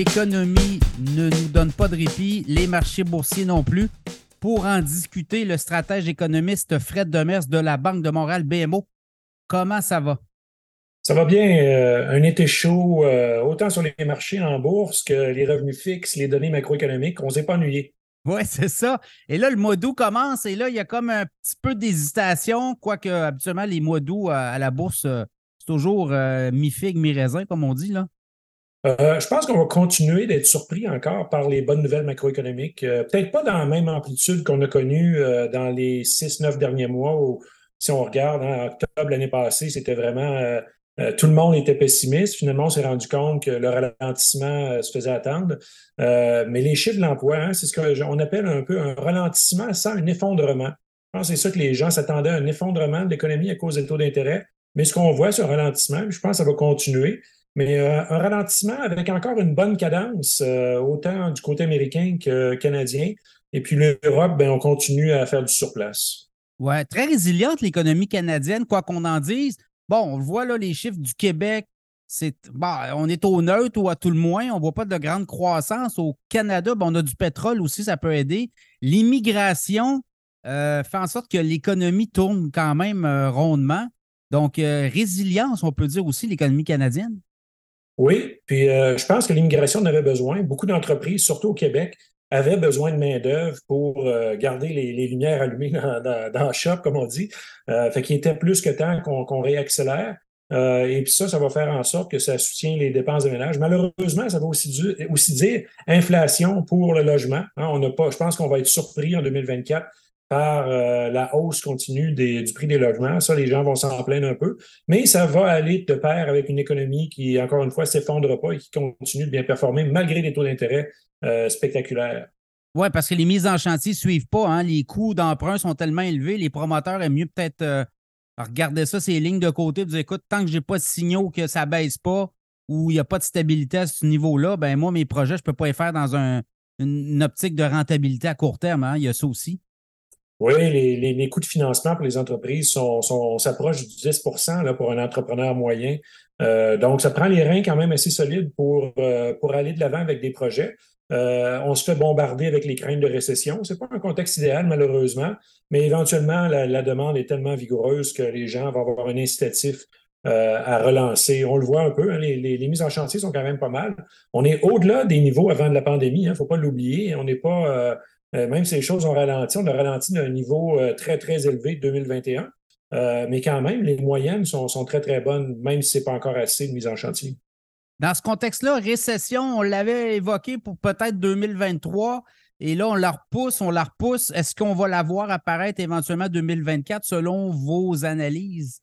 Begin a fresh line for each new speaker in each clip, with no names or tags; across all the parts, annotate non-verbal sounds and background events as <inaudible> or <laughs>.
L'économie ne nous donne pas de répit, les marchés boursiers non plus. Pour en discuter, le stratège économiste Fred Demers de la Banque de Montréal BMO. Comment ça va?
Ça va bien. Euh, un été chaud, euh, autant sur les marchés en bourse que les revenus fixes, les données macroéconomiques. On ne s'est pas ennuyé.
Oui, c'est ça. Et là, le mois d'août commence et là, il y a comme un petit peu d'hésitation, quoique habituellement, les mois d'août à, la bourse, euh, c'est toujours mi-figue, mi-raisin, comme on dit. là.
Je pense qu'on va continuer d'être surpris encore par les bonnes nouvelles macroéconomiques. Peut-être pas dans la même amplitude qu'on a connue dans les six, neuf derniers mois où, si on regarde, en octobre l'année passée, c'était vraiment euh, tout le monde était pessimiste. Finalement, on s'est rendu compte que le ralentissement euh, se faisait attendre. Euh, mais les chiffres de l'emploi, hein, c'est ce qu'on appelle un peu un ralentissement sans un effondrement. Je pense que c'est ça que les gens s'attendaient, un effondrement de l'économie à cause des taux d'intérêt. Mais ce qu'on voit, un ralentissement, je pense que ça va continuer. Mais un ralentissement avec encore une bonne cadence, autant du côté américain que canadien. Et puis l'Europe, ben, on continue à faire du surplace.
Oui, très résiliente l'économie canadienne, quoi qu'on en dise. Bon, on voit là les chiffres du Québec. C'est, on est au neutre ou à tout le moins. On ne voit pas de grande croissance. Au Canada, on a du pétrole aussi, ça peut aider. L'immigration euh, fait en sorte que l'économie tourne quand même euh, rondement. Donc, euh, résilience, on peut dire aussi, l'économie canadienne.
Oui, puis je pense que l'immigration en avait besoin. Beaucoup d'entreprises, surtout au Québec, avaient besoin de main-d'œuvre pour garder les, lumières allumées dans, le shop, comme on dit. Euh, fait qu'il était plus que temps qu'on réaccélère. Euh, et puis ça, ça va faire en sorte que ça soutient les dépenses de ménage. Malheureusement, ça va aussi, aussi dire inflation pour le logement. Hein. on n'a pas, je pense qu'on va être surpris en 2024 par euh, la hausse continue des, du prix des logements. Ça, les gens vont s'en plaindre un peu. Mais ça va aller de pair avec une économie qui, encore une fois, s'effondre pas et qui continue de bien performer malgré les taux d'intérêt euh, spectaculaires.
Oui, parce que les mises en chantier ne suivent pas. Hein. Les coûts d'emprunt sont tellement élevés, les promoteurs aiment mieux peut-être euh, regarder ça, ces lignes de côté, dire écoute, tant que je n'ai pas de signaux que ça ne baisse pas ou il n'y a pas de stabilité à ce niveau-là, ben moi, mes projets, je ne peux pas les faire dans une, optique de rentabilité à court terme. Hein. Il y a ça aussi.
Oui, les, coûts de financement pour les entreprises sont, sont s'approchent du 10% là, pour un entrepreneur moyen. Euh, donc, ça prend les reins quand même assez solides pour, euh, pour aller de l'avant avec des projets. Euh, on se fait bombarder avec les craintes de récession. Ce n'est pas un contexte idéal, malheureusement, mais éventuellement, la, demande est tellement vigoureuse que les gens vont avoir un incitatif euh, à relancer. On le voit un peu, hein, les, mises en chantier sont quand même pas mal. On est au-delà des niveaux avant de la pandémie, il hein, ne faut pas l'oublier. On n'est pas, euh, même si les choses ont ralenti, on a ralenti d'un niveau très, très élevé de 2021. mais quand même, les moyennes sont, sont très, très bonnes, même si ce n'est pas encore assez de mise en chantier.
Dans ce contexte-là, récession, on l'avait évoqué pour peut-être 2023. Et là, on la repousse, on la repousse. Est-ce qu'on va la voir apparaître éventuellement 2024 selon vos analyses?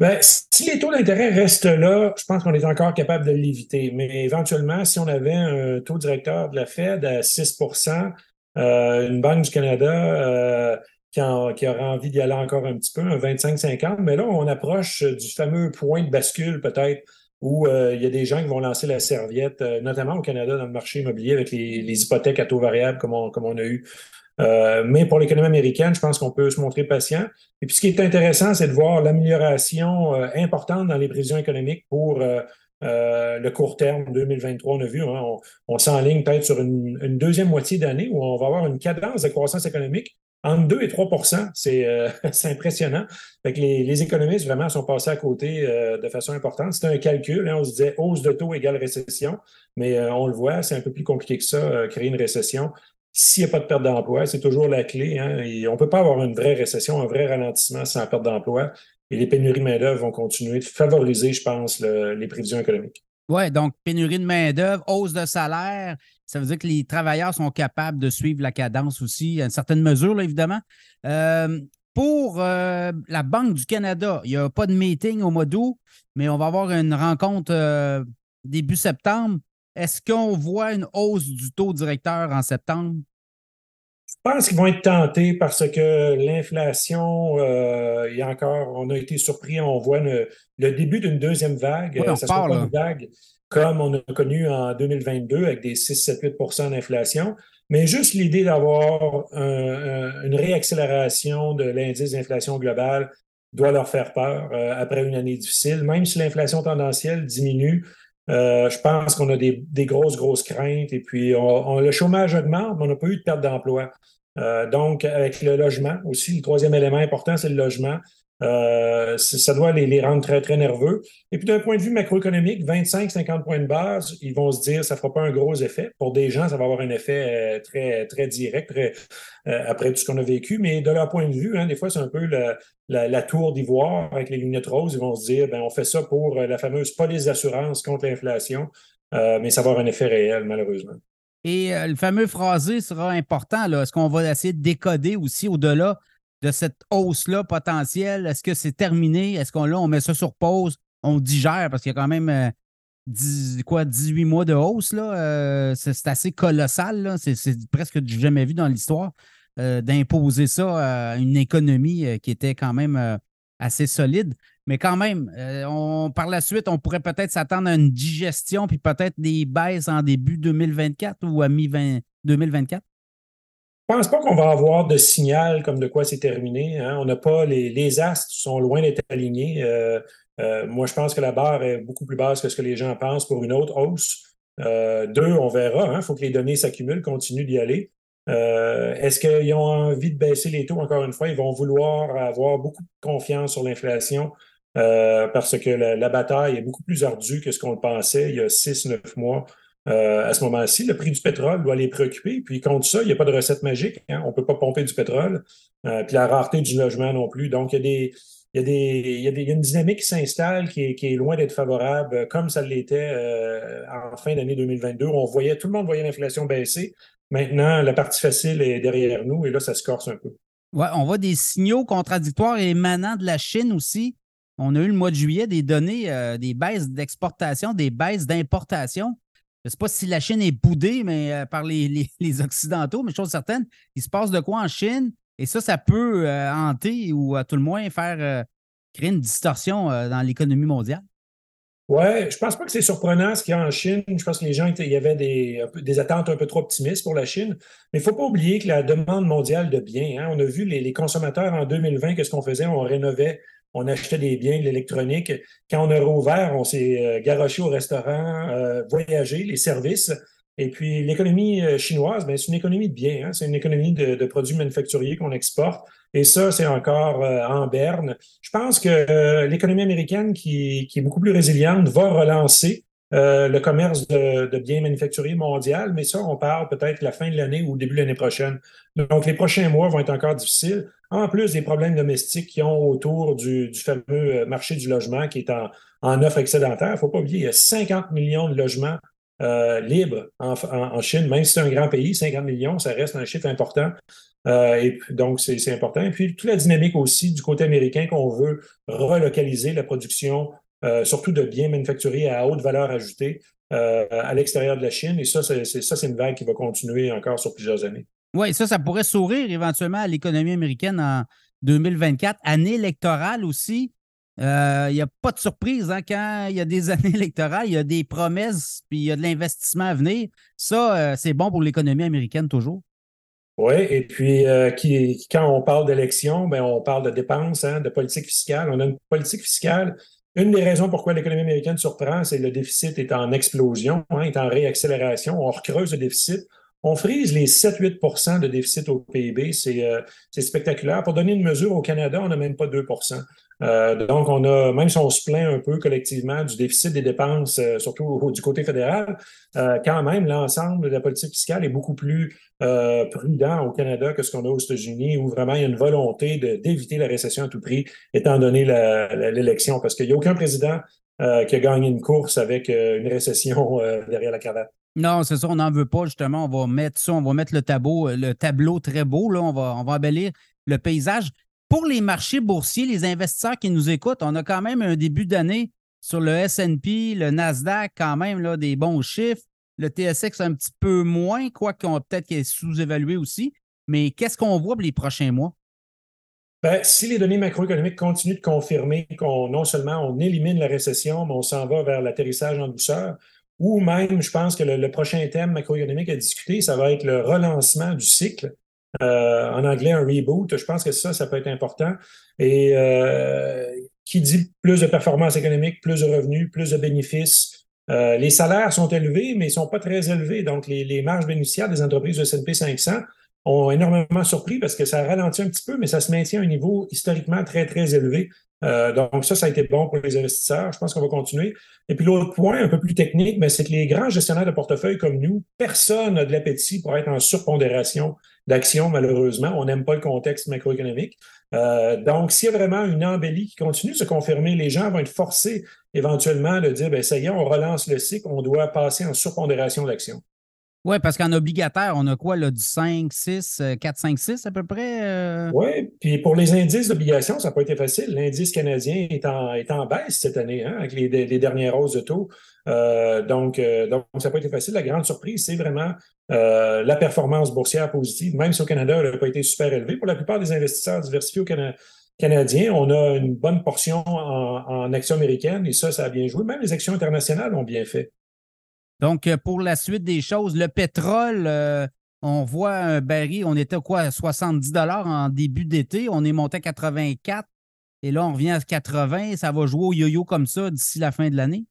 Bien, si les taux d'intérêt restent là, je pense qu'on est encore capable de l'éviter. Mais éventuellement, si on avait un taux directeur de la Fed à 6% euh, une Banque du Canada euh, qui, qui, aura envie d'y aller encore un petit peu, un 25-50, mais là, on approche du fameux point de bascule peut-être où euh, il y a des gens qui vont lancer la serviette, euh, notamment au Canada dans le marché immobilier avec les, hypothèques à taux variable comme on, comme on a eu. Euh, mais pour l'économie américaine, je pense qu'on peut se montrer patient. Et puis ce qui est intéressant, c'est de voir l'amélioration importante dans les prévisions économiques pour le court terme 2023. On a vu, hein, on, s'enligne peut-être sur une, deuxième moitié d'année où on va avoir une cadence de croissance économique entre 2 et 3% euh, <laughs> c'est impressionnant. Fait que les, économistes vraiment sont passés à côté euh, de façon importante. C'était un calcul. Hein, on se disait hausse de taux égale récession, mais euh, on le voit, c'est un peu plus compliqué que ça, créer une récession. S'il n'y a pas de perte d'emploi, c'est toujours la clé. Hein, on ne peut pas avoir une vraie récession, un vrai ralentissement sans perte d'emploi. Et les pénuries de main-d'œuvre vont continuer de favoriser, je pense, les prévisions économiques.
Oui, donc pénurie de main-d'œuvre, hausse de salaire, ça veut dire que les travailleurs sont capables de suivre la cadence aussi, à une certaine mesure, évidemment. Euh, pour euh, la Banque du Canada, il n'y a pas de meeting au mois d'août, mais on va avoir une rencontre euh, début septembre. Est-ce qu'on voit une hausse du taux directeur en septembre?
Je pense qu'ils vont être tentés parce que l'inflation, il y a encore, on a été surpris, on voit le, début d'une deuxième vague.
ça parle,
une vague comme on a connu en 2022 avec des 6-7-8% d'inflation. Mais juste l'idée d'avoir une réaccélération de l'indice d'inflation globale doit leur faire peur euh, après une année difficile. Même si l'inflation tendancielle diminue, je pense qu'on a des, grosses, grosses craintes. Et puis, le chômage augmente, mais on n'a pas eu de perte d'emploi. Donc, avec le logement aussi, le troisième élément important, c'est le logement. Euh, ça doit les, rendre très, très nerveux. Et puis d'un point de vue macroéconomique, 25-50 points de base, ils vont se dire ça ne fera pas un gros effet. Pour des gens, ça va avoir un effet euh, très, très direct euh, après tout ce qu'on a vécu. Mais de leur point de vue, hein, des fois, c'est un peu la, tour d'ivoire avec les lunettes roses. Ils vont se dire ben, on fait ça pour la fameuse police d'assurance contre l'inflation. mais ça va avoir un effet réel, malheureusement.
Et le fameux phrasé sera important. Est-ce qu'on va essayer de décoder aussi au-delà de cette hausse-là potentielle? Est-ce que c'est terminé? Est-ce qu'on là, on met ça sur pause? On digère parce qu'il y a quand même 10, euh, quoi, 18 mois de hausse. Euh, c'est, assez colossal. C'est, presque jamais vu dans l'histoire euh, d'imposer ça à une économie qui était quand même assez solide. Mais quand même, on, par la suite, on pourrait peut-être s'attendre à une digestion puis peut-être des baisses en début 2024 ou à mi-2024.
Je pense pas qu'on va avoir de signal comme de quoi c'est terminé. Hein. On n'a pas les, les astres sont loin d'être alignés. Euh, euh, moi, je pense que la barre est beaucoup plus basse que ce que les gens pensent pour une autre hausse. Euh, deux, on verra. Il hein. faut que les données s'accumulent, continuent d'y aller. Est-ce qu'ils ont envie de baisser les taux? Encore une fois? Ils vont vouloir avoir beaucoup de confiance sur l'inflation parce que la, bataille est beaucoup plus ardue que ce qu'on le pensait il y a six, neuf mois. Euh, à ce moment-ci. Le prix du pétrole doit les préoccuper. Puis contre ça, il n'y a pas de recette magique. Hein. On ne peut pas pomper du pétrole. Euh, puis la rareté du logement non plus. Donc, il y a y, il, y a une dynamique qui s'installe qui est, loin d'être favorable, comme ça l'était euh, en fin d'année 2022. On voyait, tout le monde voyait l'inflation baisser. Maintenant, la partie facile est derrière nous et là, ça se corse un peu.
Ouais, on voit des signaux contradictoires émanant de la Chine aussi. On a eu le mois de juillet des données, des baisses d'exportation, des baisses d'importation. Je ne sais pas si la Chine est boudée mais, euh, par <laughs> les, Occidentaux, mais chose certaine, il se passe de quoi en Chine? Et ça, ça peut euh, hanter ou à tout le moins faire euh, créer une distorsion dans l'économie mondiale?
Oui, je pense pas que c'est surprenant ce qu'il y a en Chine. Je pense que les gens, il y avait des, des attentes un peu trop optimistes pour la Chine. Mais il ne faut pas oublier que la demande mondiale de biens, hein, on a vu les, les consommateurs en 2020, qu'est-ce qu'on faisait? On rénovait on achetait des biens, de l'électronique. Quand on a rouvert, on s'est euh, garoché au restaurant, euh, voyagé, les services. Et puis l'économie euh, chinoise, ben, c'est une économie de biens, hein. c'est une économie de, produits manufacturiers qu'on exporte. Et ça, c'est encore en berne. Je pense que l'économie américaine, qui, qui, est beaucoup plus résiliente, va relancer euh, le commerce de, biens manufacturiers mondial, mais ça, on parle peut-être la fin de l'année ou début de l'année prochaine. Donc, les prochains mois vont être encore difficiles, en plus des problèmes domestiques qui ont autour du, fameux euh, marché du logement qui est en, offre excédentaire. Il ne faut pas oublier, il y a 50 millions de logements euh, libres en, Chine, même si c'est un grand pays, 50 millions, ça reste un chiffre important. et donc, c'est important. Et puis, toute la dynamique aussi du côté américain qu'on veut relocaliser la production euh, surtout de biens manufacturés à haute valeur ajoutée euh, à l'extérieur de la Chine. Et ça, c'est, ça, c'est une vague qui va continuer encore sur plusieurs années.
Oui, ça, ça pourrait sourire éventuellement à l'économie américaine en 2024, année électorale aussi. Euh, il n'y a pas de surprise hein, quand il y a des <laughs> années électorales, il y a des promesses, puis il y a de l'investissement à venir. Ça, c'est bon pour l'économie américaine toujours.
Oui, et puis qui, quand on parle d'élection, ben, on parle de dépenses, hein, de politique fiscale. On a une politique fiscale une des raisons pourquoi l'économie américaine surprend, c'est que le déficit est en explosion, hein, est en réaccélération. On recreuse le déficit. On frise les 7-8% de déficit au PIB. Euh, c'est spectaculaire. Pour donner une mesure, au Canada, on n'a même pas 2% euh, donc, on a, même si on se plaint un peu collectivement du déficit des dépenses, euh, surtout du côté fédéral, euh, quand même, l'ensemble de la politique fiscale est beaucoup plus prudent au Canada que ce qu'on a aux États-Unis, où vraiment il y a une volonté d'éviter la récession à tout prix, étant donné l'élection, parce qu'il n'y a aucun président qui a gagné une course avec une récession derrière la cravate.
Non, c'est ça, on n'en veut pas, justement. On va mettre ça, on va mettre le tableau, le tableau très beau, là, on va, on va embellir le paysage pour les marchés boursiers, les investisseurs qui nous écoutent, on a quand même un début d'année sur le SP, le Nasdaq, quand même là, des bons chiffres. Le TSX un petit peu moins, quoi qu'on peut-être qu'il est sous-évalué aussi. Mais qu'est-ce qu'on voit pour les prochains mois?
Ben, si les données macroéconomiques continuent de confirmer qu'on non seulement on élimine la récession, mais on s'en va vers l'atterrissage en douceur, ou même, je pense que le prochain thème macroéconomique à discuter, ça va être le relancement du cycle. Euh, en anglais, un reboot. Je pense que ça, ça peut être important. Et euh, qui dit plus de performance économique, plus de revenus, plus de bénéfices, les salaires sont élevés, mais ils ne sont pas très élevés. Donc, les, les marges bénéficiaires des entreprises de S&P 500 ont énormément surpris parce que ça ralentit un petit peu, mais ça se maintient à un niveau historiquement très, très élevé. Euh, donc, ça, ça a été bon pour les investisseurs. Je pense qu'on va continuer. Et puis, l'autre point, un peu plus technique, c'est que les grands gestionnaires de portefeuille comme nous, personne n'a de l'appétit pour être en surpondération d'actions, malheureusement. On n'aime pas le contexte macroéconomique. Euh, donc, s'il y a vraiment une embellie qui continue de se confirmer, les gens vont être forcés éventuellement de dire, ben ça y est, on relance le cycle, on doit passer en surpondération d'actions.
Oui, parce qu'en obligataire, on a quoi, là, du 5, 6, 4, 5, 6 à peu près? Euh?
Oui, puis pour les indices d'obligations, ça n'a pas été facile. L'indice canadien est en, est en baisse cette année, hein, avec les, dernières hausses de taux. Euh, donc, euh, donc, ça n'a pas été facile. La grande surprise, c'est vraiment la performance boursière positive, même si au Canada, elle n'a pas été super élevée. Pour la plupart des investisseurs diversifiés au Canada, Canadiens, on a une bonne portion en, en actions américaines et ça, ça a bien joué. Même les actions internationales ont bien fait.
Donc, euh, pour la suite des choses, le pétrole, euh, on voit un baril, on était quoi, à 70 en début d'été, on est monté à 84 et là, on revient à 80. Ça va jouer au yo-yo comme ça d'ici la fin de l'année?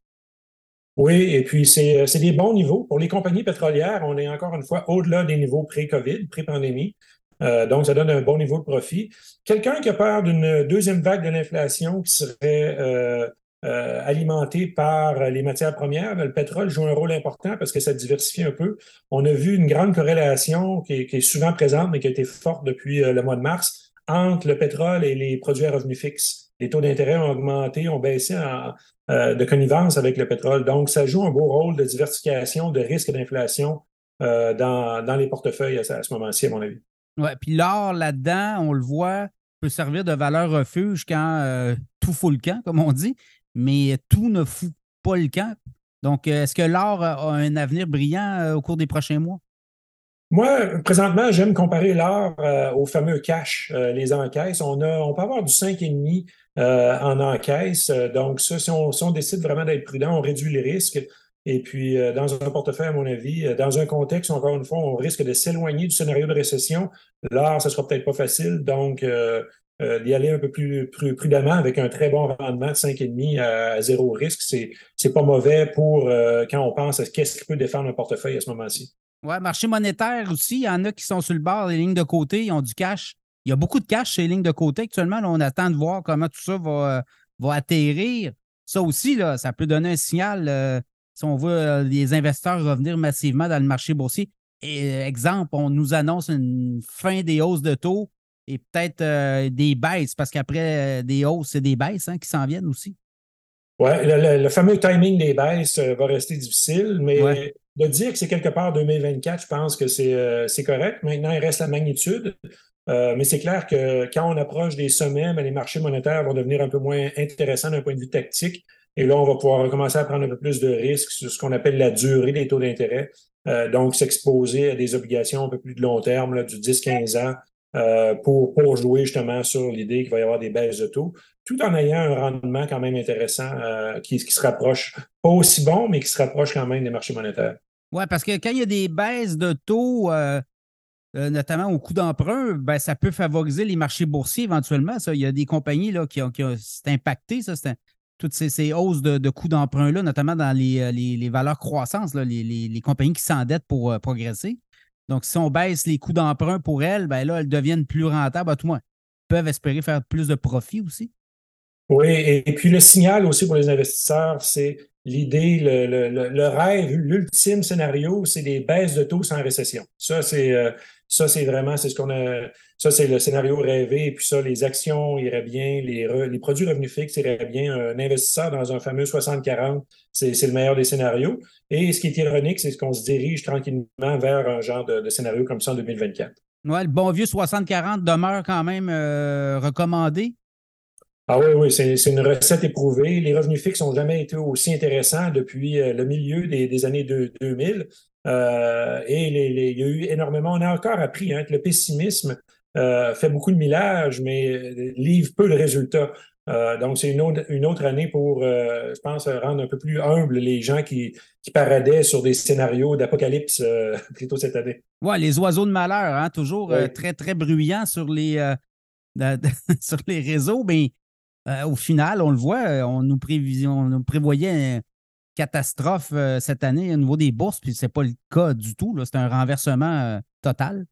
Oui, et puis c'est euh, des bons niveaux. Pour les compagnies pétrolières, on est encore une fois au-delà des niveaux pré-COVID, pré-pandémie. donc, ça donne un bon niveau de profit. Quelqu'un qui a peur d'une deuxième vague de l'inflation qui serait alimenté par les matières premières, le pétrole joue un rôle important parce que ça diversifie un peu. On a vu une grande corrélation qui est, souvent présente, mais qui a été forte depuis euh, le mois de mars, entre le pétrole et les produits à revenus fixes. Les taux d'intérêt ont augmenté, ont baissé euh, de connivence avec le pétrole. Donc, ça joue un beau rôle de diversification, de risque d'inflation dans, les portefeuilles à, ce moment-ci, à mon avis.
Oui, puis l'or là-dedans, on le voit, peut servir de valeur refuge quand tout fout le camp, comme on dit mais tout ne fout pas le camp. Donc, euh, est-ce que l'or a un avenir brillant euh, au cours des prochains mois?
Moi, présentement, j'aime comparer l'or euh, au fameux cash, les encaisses. On, a, on peut avoir du 5,5 en encaisse. donc, ça, si on, décide vraiment d'être prudent, on réduit les risques. Et puis, dans un portefeuille, à mon avis, dans un contexte, encore une fois, on risque de s'éloigner du scénario de récession. L'or, ça sera peut-être pas facile. Donc, euh, d'y aller un peu plus, prudemment avec un très bon rendement de 5,5 à, zéro risque. C'est, pas mauvais pour euh, quand on pense à qu'est-ce qui peut défendre un portefeuille à ce moment-ci.
Oui, marché monétaire aussi, il y en a qui sont sur le bord des lignes de côté, ils ont du cash. Il y a beaucoup de cash chez les lignes de côté actuellement. on attend de voir comment tout ça va, va atterrir. Ça aussi, là, ça peut donner un signal euh, si on veut les investisseurs revenir massivement dans le marché boursier. Exemple, on nous annonce une fin des hausses de taux et peut-être euh, des baisses, parce qu'après euh, des hausses, c'est des baisses hein, qui s'en viennent aussi.
Oui, le, fameux timing des baisses euh, va rester difficile, mais de dire que c'est quelque part 2024, je pense que c'est correct. Maintenant, il reste la magnitude. mais c'est clair que quand on approche des sommets, ben, les marchés monétaires vont devenir un peu moins intéressants d'un point de vue tactique. Et là, on va pouvoir commencer à prendre un peu plus de risques sur ce qu'on appelle la durée des taux d'intérêt. donc, s'exposer à des obligations un peu plus de long terme, là, du 10-15 ans, euh, pour, jouer justement sur l'idée qu'il va y avoir des baisses de taux, tout en ayant un rendement quand même intéressant euh, qui, se rapproche, pas aussi bon, mais qui se rapproche quand même des marchés monétaires.
Oui, parce que quand il y a des baisses de taux, euh, notamment au coût d'emprunt, ben, ça peut favoriser les marchés boursiers éventuellement. Ça. Il y a des compagnies là, qui ont, qui impacté, ça, toutes ces, hausses de, coûts d'emprunt-là, notamment dans les, les, les valeurs croissance, là, les, les, compagnies qui s'endettent pour progresser. Donc, si on baisse les coûts d'emprunt pour elles, ben là, elles deviennent plus rentables. À tout moins, peuvent espérer faire plus de profit aussi.
Oui, et, puis le signal aussi pour les investisseurs, c'est l'idée, le, rêve, l'ultime scénario, c'est des baisses de taux sans récession. Ça, c'est euh, ça, c'est vraiment, c'est ce qu'on a. Ça, c'est le scénario rêvé. Et puis ça, les actions iraient bien, les, les produits revenus fixes iraient bien. Un investisseur dans un fameux 60-40, c'est le meilleur des scénarios. Et ce qui est ironique, c'est qu'on se dirige tranquillement vers un genre de, scénario comme ça en 2024.
Ouais, le bon vieux 60-40 demeure quand même euh, recommandé.
Ah oui, oui, c'est une recette éprouvée. Les revenus fixes n'ont jamais été aussi intéressants depuis euh, le milieu des, années 2000. Euh, et il y a eu énormément, on a encore appris hein, que le pessimisme euh, fait beaucoup de millages, mais livre peu de résultats. donc, c'est une autre, une autre année pour, je pense, rendre un peu plus humble les gens qui, qui paradaient sur des scénarios d'apocalypse <laughs> plutôt cette année.
Oui, les oiseaux de malheur, hein, toujours très, très bruyants sur les, <laughs> sur les réseaux, mais euh, au final, on le voit, euh, on nous, prévoyait catastrophe cette année au niveau des bourses, puis ce n'est pas le cas du tout. C'est un renversement total.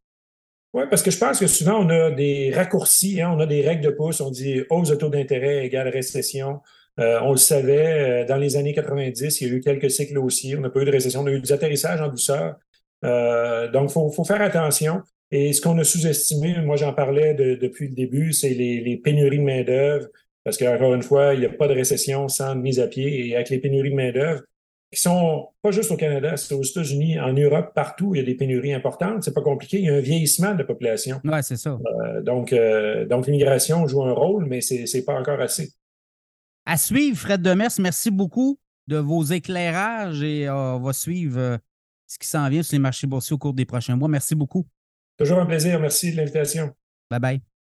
Oui, parce que je pense que souvent, on a des raccourcis, hein, on a des règles de pouce, on dit hausse de taux d'intérêt égale récession. Euh, on le savait, euh, dans les années 90, il y a eu quelques cycles haussiers, on n'a pas eu de récession, on a eu des atterrissages en douceur. Euh, donc, il faut, faire attention. Et ce qu'on a sous-estimé, moi j'en parlais depuis le début, c'est les, pénuries de main-d'œuvre, parce qu'encore une fois, il n'y a pas de récession sans mise à pied. Et avec les pénuries de main-d'œuvre, qui sont pas juste au Canada, c'est aux États-Unis, en Europe, partout, il y a des pénuries importantes. C'est pas compliqué. Il y a un vieillissement de la population.
Oui, c'est ça.
donc, donc l'immigration joue un rôle, mais c'est n'est pas encore assez.
À suivre, Fred Demers, merci beaucoup de vos éclairages et euh, on va suivre euh, ce qui s'en vient sur les marchés boursiers au cours des prochains mois. Merci beaucoup.
Toujours un plaisir. Merci de l'invitation.
Bye bye.